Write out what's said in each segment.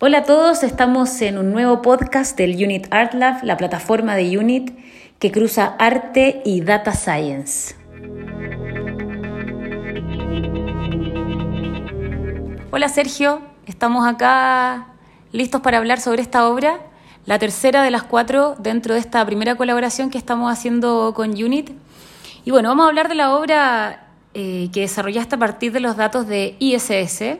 Hola a todos, estamos en un nuevo podcast del Unit Art Lab, la plataforma de Unit que cruza arte y data science. Hola Sergio, estamos acá listos para hablar sobre esta obra, la tercera de las cuatro dentro de esta primera colaboración que estamos haciendo con Unit. Y bueno, vamos a hablar de la obra eh, que desarrollaste a partir de los datos de ISS,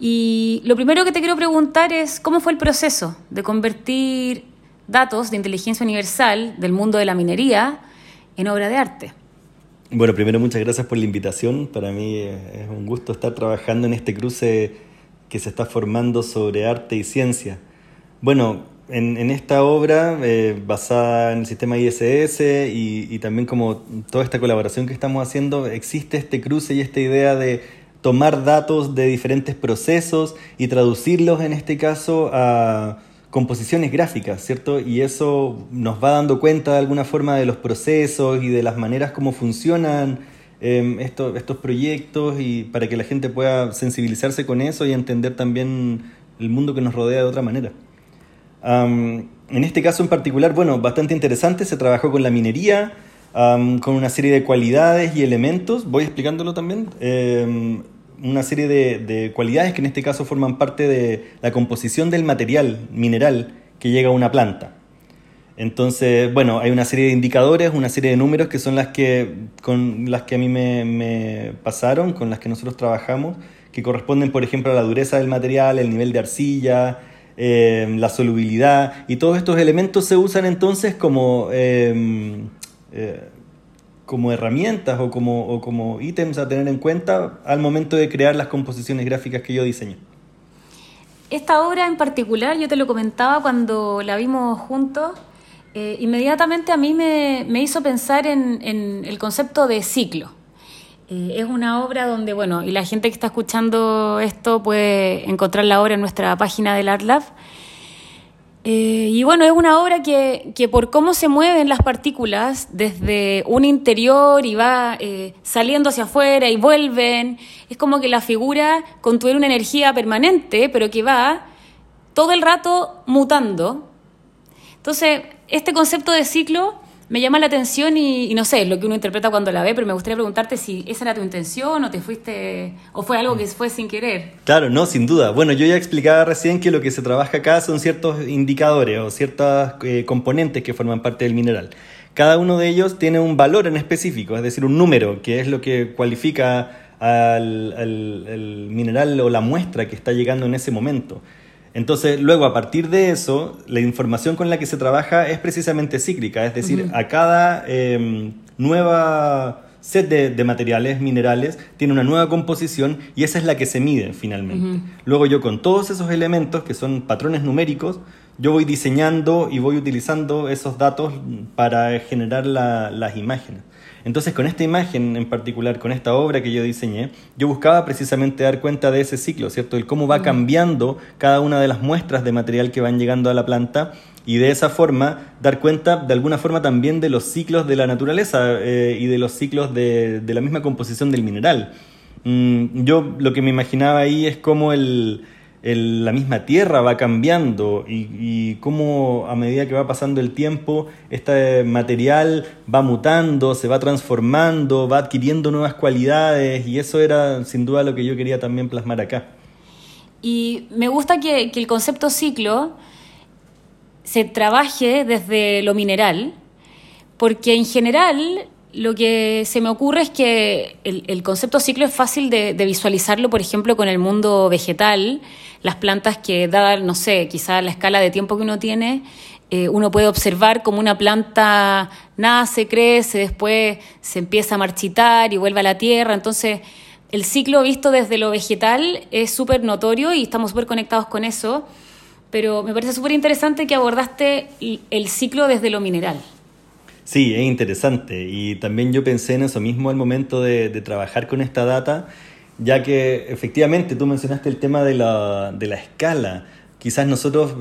y lo primero que te quiero preguntar es cómo fue el proceso de convertir datos de inteligencia universal del mundo de la minería en obra de arte. Bueno, primero muchas gracias por la invitación. Para mí es un gusto estar trabajando en este cruce que se está formando sobre arte y ciencia. Bueno, en, esta obra eh, basada en el sistema ISS y también como toda esta colaboración que estamos haciendo, existe este cruce y esta idea de tomar datos de diferentes procesos y traducirlos en este caso a composiciones gráficas, ¿cierto? Y eso nos va dando cuenta de alguna forma de los procesos y de las maneras como funcionan em, estos, estos proyectos y para que la gente pueda sensibilizarse con eso y entender también el mundo que nos rodea de otra manera. en este caso en particular, bueno, bastante interesante, se trabajó con la minería, con una serie de cualidades y elementos, voy explicándolo también, em, una serie de, cualidades que en este caso forman parte de la composición del material mineral que llega a una planta. Entonces, bueno, hay una serie de indicadores, una serie de números que son las que, con las que a mí me, pasaron, con las que nosotros trabajamos, que corresponden, por ejemplo, a la dureza del material, el nivel de arcilla, em, la solubilidad, y todos estos elementos se usan entonces como em, eh, como herramientas o como, o como ítems a tener en cuenta al momento de crear las composiciones gráficas que yo diseño. Esta obra en particular, yo te lo comentaba cuando la vimos juntos, eh, inmediatamente a mí me, me hizo pensar en, en, el concepto de ciclo. Eh, es una obra donde, bueno, y la gente que está escuchando esto puede encontrar la obra en nuestra página del Art Lab. Eh, y bueno, es una obra que, que, por cómo se mueven las partículas desde un interior y va eh, saliendo hacia afuera y vuelven, es como que la figura contuviera una energía permanente, pero que va todo el rato mutando. Entonces, este concepto de ciclo me llama la atención y, no sé, lo que uno interpreta cuando la ve, pero me gustaría preguntarte si esa era tu intención o te fuiste, o fue algo que fue sin querer. Claro, no, sin duda. Bueno, yo ya explicaba recién que lo que se trabaja acá son ciertos indicadores o ciertos eh, componentes que forman parte del mineral. Cada uno de ellos tiene un valor en específico, es decir, un número, que es lo que cualifica al, al mineral o la muestra que está llegando en ese momento. Entonces, luego, a partir de eso, la información con la que se trabaja es precisamente cíclica, es decir, a cada em, nueva set de, materiales, minerales, tiene una nueva composición y esa es la que se mide finalmente. Luego yo con todos esos elementos, que son patrones numéricos, yo voy diseñando y voy utilizando esos datos para generar las imágenes. Entonces, con esta imagen en particular, con esta obra que yo diseñé, yo buscaba precisamente dar cuenta de ese ciclo, ¿cierto? El cómo va cambiando cada una de las muestras de material que van llegando a la planta y de esa forma dar cuenta de alguna forma también de los ciclos de la naturaleza eh, y de los ciclos de, la misma composición del mineral. Mm, yo lo que me imaginaba ahí es cómo el la misma tierra va cambiando y, cómo a medida que va pasando el tiempo este material va mutando, se va transformando, va adquiriendo nuevas cualidades y eso era sin duda lo que yo quería también plasmar acá. Y me gusta que, el concepto ciclo se trabaje desde lo mineral, porque en general lo que se me ocurre es que el, concepto ciclo es fácil de, visualizarlo, por ejemplo, con el mundo vegetal, las plantas que, dada, no sé, quizá la escala de tiempo que uno tiene, eh, uno puede observar como una planta nace, crece, después se empieza a marchitar y vuelve a la tierra. Entonces, el ciclo visto desde lo vegetal es súper notorio y estamos súper conectados con eso, pero me parece súper interesante que abordaste el ciclo desde lo mineral. Sí, es interesante y también yo pensé en eso mismo al momento de, trabajar con esta data, ya que efectivamente tú mencionaste el tema de la, de la escala. Quizás nosotros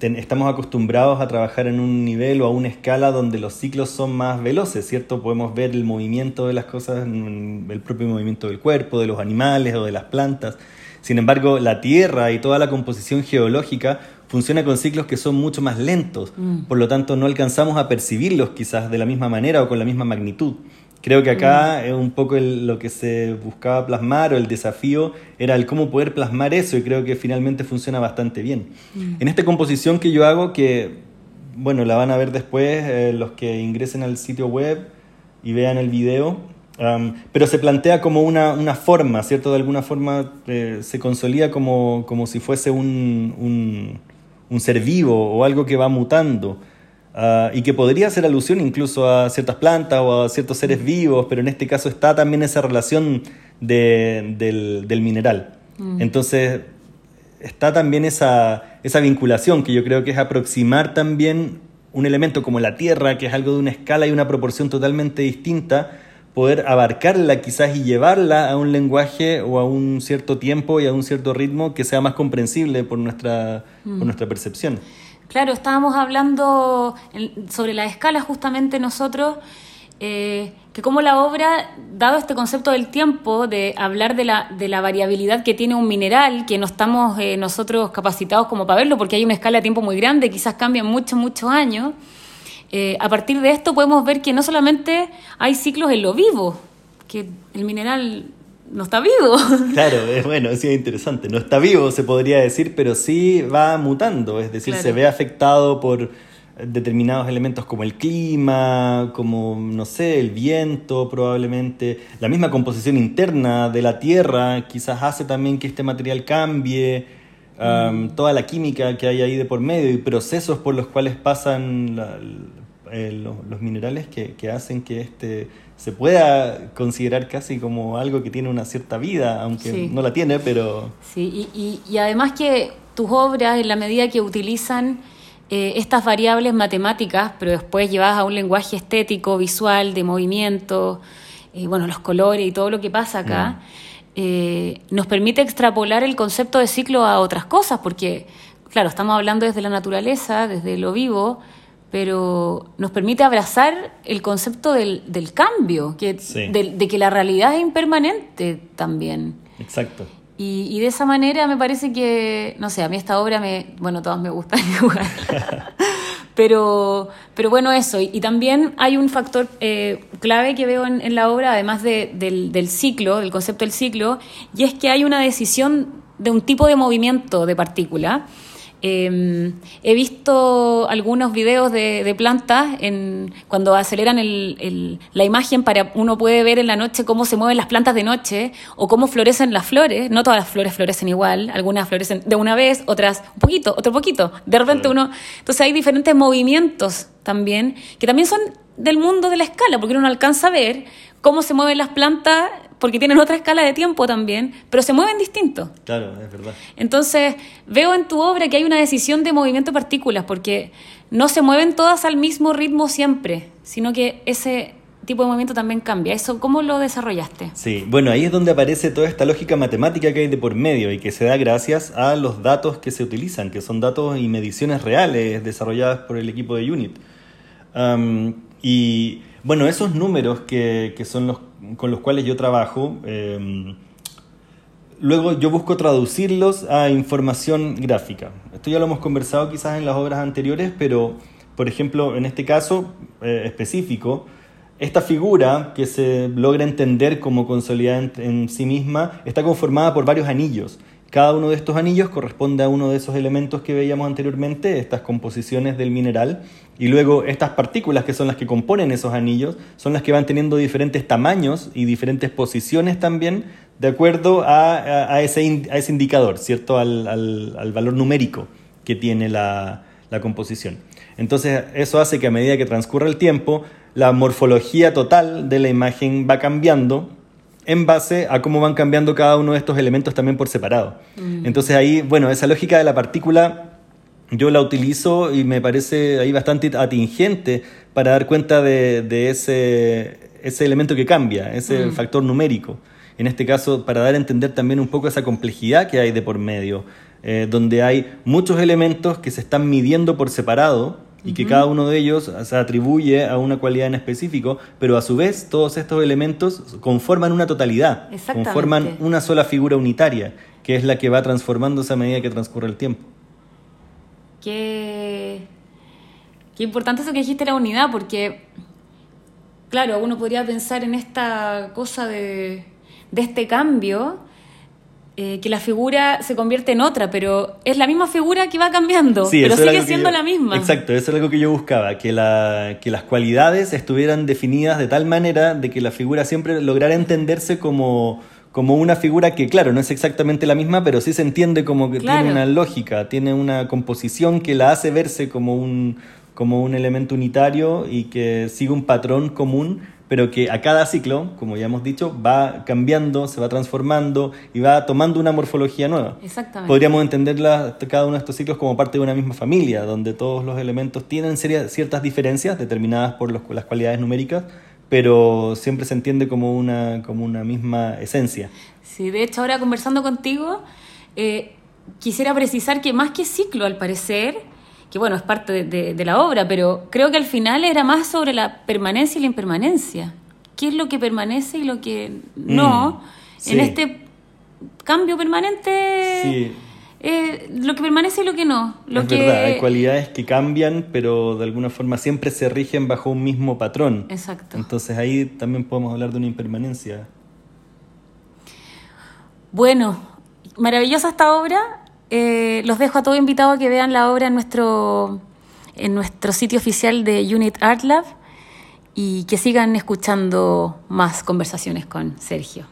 estamos acostumbrados a trabajar en un nivel o a una escala donde los ciclos son más veloces, ¿cierto? Podemos ver el movimiento de las cosas, el propio movimiento del cuerpo, de los animales o de las plantas. Sin embargo, la Tierra y toda la composición geológica funciona con ciclos que son mucho más lentos, mm. por lo tanto no alcanzamos a percibirlos quizás de la misma manera o con la misma magnitud. Creo que acá mm. es un poco lo que se buscaba plasmar o el desafío era el cómo poder plasmar eso y creo que finalmente funciona bastante bien. Mm. En esta composición que yo hago, que bueno, la van a ver después eh, los que ingresen al sitio web y vean el video, pero se plantea como una, una, forma, ¿cierto? De alguna forma eh, se consolida como, como si fuese un, un, un, ser vivo o algo que va mutando. Ah, y que podría hacer alusión incluso a ciertas plantas o a ciertos seres vivos, pero en este caso está también esa relación de, del, del, mineral. Mm. Entonces, está también esa, esa vinculación que yo creo que es aproximar también un elemento como la Tierra, que es algo de una escala y una proporción totalmente distinta, poder abarcarla quizás y llevarla a un lenguaje o a un cierto tiempo y a un cierto ritmo que sea más comprensible por nuestra, por mm. nuestra percepción. Claro, estábamos hablando sobre la escala justamente nosotros, eh, que como la obra, dado este concepto del tiempo, de hablar de la, de la variabilidad que tiene un mineral, que no estamos eh, nosotros capacitados como para verlo, porque hay una escala de tiempo muy grande, quizás cambian muchos, muchos años, eh, a partir de esto podemos ver que no solamente hay ciclos en lo vivo, que el mineral no está vivo. Claro, es bueno, sí es interesante. No está vivo, se podría decir, pero sí va mutando, es decir, se ve afectado por determinados elementos como el clima, como, no sé, el viento probablemente, la misma composición interna de la Tierra quizás hace también que este material cambie, toda la química que hay ahí de por medio y procesos por los cuales pasan eh, los, minerales que, que hacen que este se pueda considerar casi como algo que tiene una cierta vida, aunque no la tiene, pero... Sí, y, además que tus obras, en la medida que utilizan eh, estas variables matemáticas, pero después llevadas a un lenguaje estético, visual, de movimiento, eh, bueno, los colores y todo lo que pasa acá, mm. Eh, nos permite extrapolar el concepto de ciclo a otras cosas, porque, claro, estamos hablando desde la naturaleza, desde lo vivo, pero nos permite abrazar el concepto del, del cambio, que, de, que la realidad es impermanente también. Exacto. Y, y, de esa manera me parece que, no sé, a mí esta obra me, bueno, todas me gustan igual. pero, pero bueno, eso. Y, también hay un factor eh, clave que veo en, la obra, además de, del, del ciclo, del concepto del ciclo, y es que hay una decisión de un tipo de movimiento de partícula Em, he visto algunos videos de, plantas en, cuando aceleran la imagen para uno puede ver en la noche cómo se mueven las plantas de noche o cómo florecen las flores. No todas las flores florecen igual, algunas florecen de una vez, otras un poquito, otro poquito. De repente uno... Entonces hay diferentes movimientos también, que también son del mundo de la escala, porque uno alcanza a ver cómo se mueven las plantas porque tienen otra escala de tiempo también, pero se mueven distintos. Claro, es verdad. Entonces, veo en tu obra que hay una decisión de movimiento de partículas, porque no se mueven todas al mismo ritmo siempre, sino que ese tipo de movimiento también cambia. ¿Eso cómo lo desarrollaste? Sí, bueno, ahí es donde aparece toda esta lógica matemática que hay de por medio y que se da gracias a los datos que se utilizan, que son datos y mediciones reales desarrolladas por el equipo de UNIT. y bueno, esos números que, que son los con los cuales yo trabajo, em, luego yo busco traducirlos a información gráfica. Esto ya lo hemos conversado quizás en las obras anteriores, pero por ejemplo, en este caso eh, específico, esta figura que se logra entender como consolidada en, sí misma está conformada por varios anillos. Cada uno de estos anillos corresponde a uno de esos elementos que veíamos anteriormente, estas composiciones del mineral, y luego estas partículas que son las que componen esos anillos son las que van teniendo diferentes tamaños y diferentes posiciones también de acuerdo a, ese, a ese, indicador, ¿cierto? Al, al, valor numérico que tiene la, la composición. Entonces eso hace que a medida que transcurre el tiempo, la morfología total de la imagen va cambiando en base a cómo van cambiando cada uno de estos elementos también por separado. Mm. Entonces ahí, bueno, esa lógica de la partícula yo la utilizo y me parece ahí bastante atingente para dar cuenta de, ese, ese, elemento que cambia, ese mm. factor numérico. En este caso, para dar a entender también un poco esa complejidad que hay de por medio, eh, donde hay muchos elementos que se están midiendo por separado y que cada uno de ellos se atribuye a una cualidad en específico, pero a su vez todos estos elementos conforman una totalidad, conforman una sola figura unitaria, que es la que va transformándose a medida que transcurre el tiempo. Qué, qué importante eso que dijiste la unidad, porque, claro, uno podría pensar en esta cosa de, de este cambio, eh, que la figura se convierte en otra, pero es la misma figura que va cambiando, pero sigue siendo la misma. Exacto, eso es algo que yo buscaba, que, la, que las cualidades estuvieran definidas de tal manera de que la figura siempre lograra entenderse como, como una figura que, claro, no es exactamente la misma, pero sí se entiende como que tiene una lógica, tiene una composición que la hace verse como un, como un elemento unitario y que sigue un patrón común pero que a cada ciclo, como ya hemos dicho, va cambiando, se va transformando y va tomando una morfología nueva. Exactamente. Podríamos entender cada uno de estos ciclos como parte de una misma familia, donde todos los elementos tienen ciertas diferencias determinadas por las cualidades numéricas, pero siempre se entiende como una, como una misma esencia. Sí, de hecho ahora conversando contigo, eh, quisiera precisar que más que ciclo, al parecer, que bueno, es parte de, la obra, pero creo que al final era más sobre la permanencia y la impermanencia. ¿Qué es lo que permanece y lo que no? Mm, en este cambio permanente, sí. Eh, lo que permanece y lo que no. Lo es que... verdad, hay cualidades que cambian, pero de alguna forma siempre se rigen bajo un mismo patrón. Exacto. Entonces ahí también podemos hablar de una impermanencia. Bueno, maravillosa esta obra. Eh, los dejo a todos invitados a que vean la obra en nuestro, en nuestro sitio oficial de Unit Art Lab y que sigan escuchando más conversaciones con Sergio.